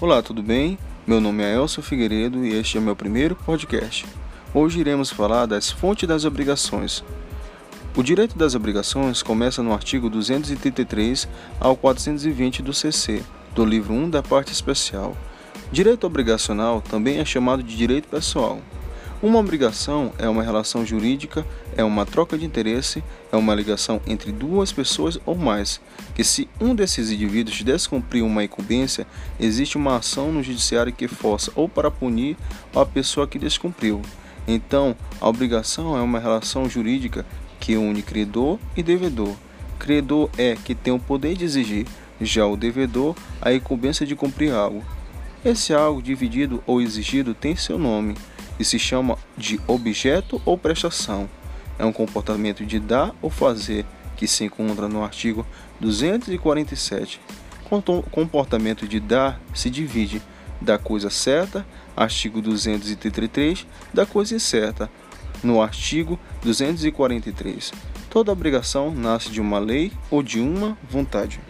Olá, tudo bem? Meu nome é Elcio Figueiredo e este é meu primeiro podcast. Hoje iremos falar das fontes das obrigações. O direito das obrigações começa no artigo 233 ao 420 do CC, do livro 1 da parte especial. Direito obrigacional também é chamado de direito pessoal. Uma obrigação é uma relação jurídica, é uma troca de interesse, é uma ligação entre duas pessoas ou mais, que se um desses indivíduos descumprir uma incumbência, existe uma ação no judiciário que força ou para punir a pessoa que descumpriu. Então, a obrigação é uma relação jurídica que une credor e devedor. Credor é que tem o poder de exigir, já o devedor, a incumbência de cumprir algo. Esse algo dividido ou exigido tem seu nome e se chama de objeto ou prestação. É um comportamento de dar ou fazer que se encontra no artigo 247. Comportamento de dar se divide da coisa certa, artigo 233, da coisa incerta, no artigo 243. Toda obrigação nasce de uma lei ou de uma vontade.